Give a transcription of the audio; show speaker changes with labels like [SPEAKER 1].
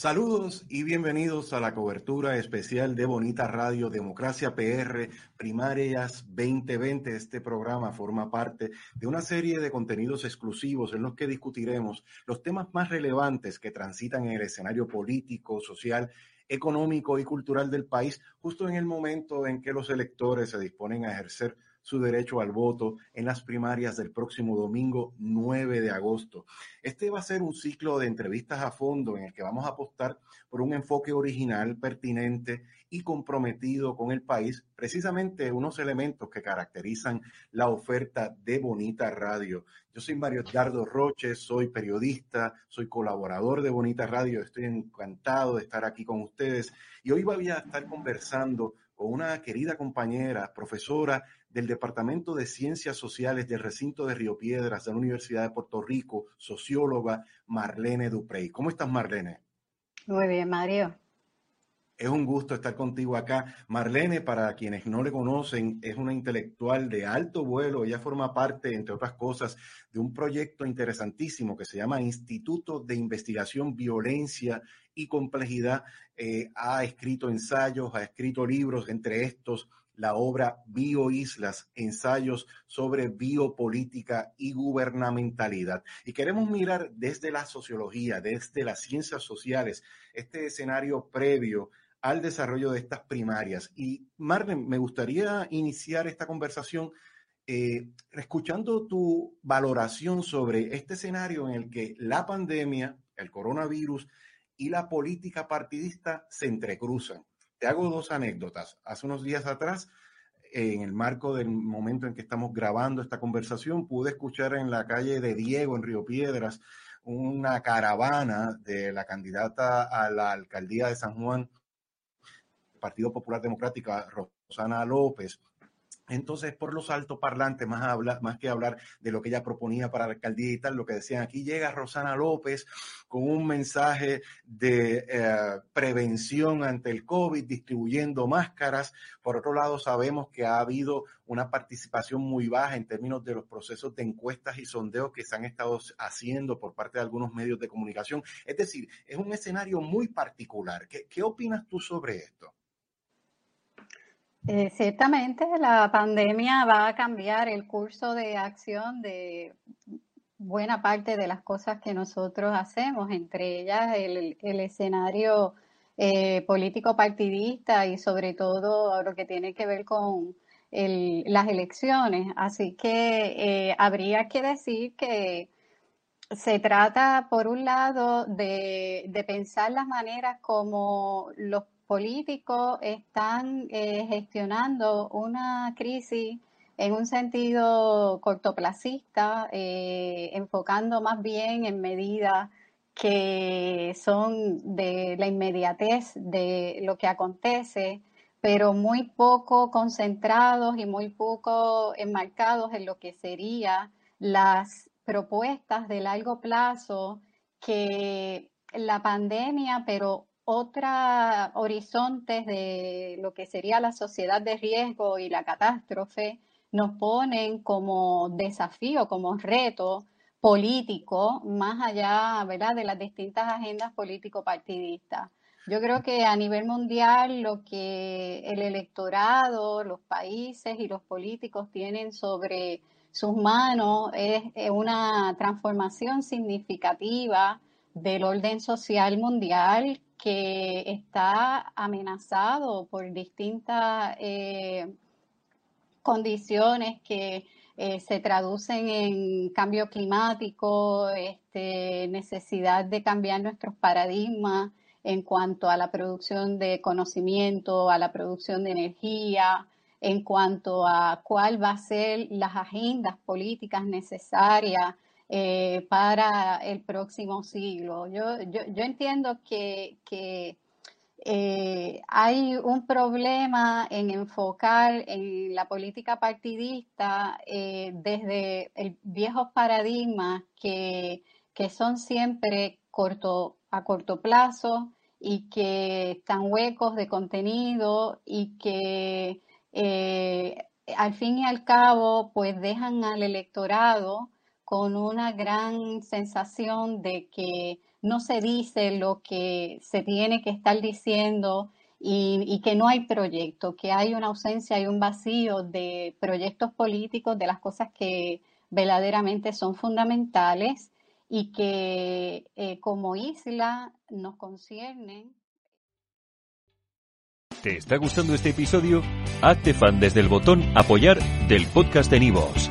[SPEAKER 1] Saludos y bienvenidos a la cobertura especial de Bonita Radio Democracia PR Primarias 2020. Este programa forma parte de una serie de contenidos exclusivos en los que discutiremos los temas más relevantes que transitan en el escenario político, social, económico y cultural del país, justo en el momento en que los electores se disponen a ejercer su derecho al voto en las primarias del próximo domingo 9 de agosto. Este va a ser un ciclo de entrevistas a fondo en el que vamos a apostar por un enfoque original, pertinente y comprometido con el país, precisamente unos elementos que caracterizan la oferta de Bonita Radio. Yo soy Mario Edgardo Roches, soy periodista, soy colaborador de Bonita Radio, estoy encantado de estar aquí con ustedes y hoy voy a estar conversando con una querida compañera, profesora del Departamento de Ciencias Sociales del recinto de Río Piedras de la Universidad de Puerto Rico, socióloga Marlene Duprey. ¿Cómo estás, Marlene?
[SPEAKER 2] Muy bien, Mario.
[SPEAKER 1] Es un gusto estar contigo acá. Marlene, para quienes no le conocen, es una intelectual de alto vuelo. Ella forma parte, entre otras cosas, de un proyecto interesantísimo que se llama Instituto de Investigación Violencia y Complejidad. Eh, ha escrito ensayos, ha escrito libros, entre estos la obra Bioislas, ensayos sobre biopolítica y gubernamentalidad. Y queremos mirar desde la sociología, desde las ciencias sociales, este escenario previo al desarrollo de estas primarias. Y Marlene, me gustaría iniciar esta conversación eh, escuchando tu valoración sobre este escenario en el que la pandemia, el coronavirus y la política partidista se entrecruzan. Te hago dos anécdotas. Hace unos días atrás, en el marco del momento en que estamos grabando esta conversación, pude escuchar en la calle de Diego, en Río Piedras, una caravana de la candidata a la alcaldía de San Juan, Partido Popular Democrático, Rosana López, entonces, por los altoparlantes, más, habla, más que hablar de lo que ella proponía para la alcaldía y tal, lo que decían, aquí llega Rosana López con un mensaje de eh, prevención ante el COVID, distribuyendo máscaras. Por otro lado, sabemos que ha habido una participación muy baja en términos de los procesos de encuestas y sondeos que se han estado haciendo por parte de algunos medios de comunicación. Es decir, es un escenario muy particular. ¿Qué, qué opinas tú sobre esto?
[SPEAKER 2] Eh, ciertamente la pandemia va a cambiar el curso de acción de buena parte de las cosas que nosotros hacemos, entre ellas el, escenario eh, político partidista y sobre todo lo que tiene que ver con las elecciones. Así que eh, habría que decir que se trata, por un lado, de, de pensar las maneras como los políticos están eh, gestionando una crisis en un sentido cortoplacista, eh, enfocando más bien en medidas que son de la inmediatez de lo que acontece, pero muy poco concentrados y muy poco enmarcados en lo que serían las propuestas de largo plazo que la pandemia, pero otros horizontes de lo que sería la sociedad de riesgo y la catástrofe nos ponen como desafío, como reto político, más allá ¿verdad? de las distintas agendas político-partidistas. Yo creo que a nivel mundial lo que el electorado, los países y los políticos tienen sobre sus manos es una transformación significativa del orden social mundial que está amenazado por distintas eh, condiciones que eh, se traducen en cambio climático, este, necesidad de cambiar nuestros paradigmas en cuanto a la producción de conocimiento, a la producción de energía, en cuanto a cuál va a ser las agendas políticas necesarias eh, para el próximo siglo. Yo, yo, yo entiendo que, eh, hay un problema en enfocar en la política partidista eh, desde el viejos paradigmas que, que son siempre corto, a corto plazo y que están huecos de contenido y que al fin y al cabo pues dejan al electorado con una gran sensación de que no se dice lo que se tiene que estar diciendo y, que no hay proyecto, que hay una ausencia y un vacío de proyectos políticos, de las cosas que verdaderamente son fundamentales y que eh, como isla nos conciernen.
[SPEAKER 3] ¿Te está gustando este episodio? Hazte fan desde el botón apoyar del podcast de Nivos.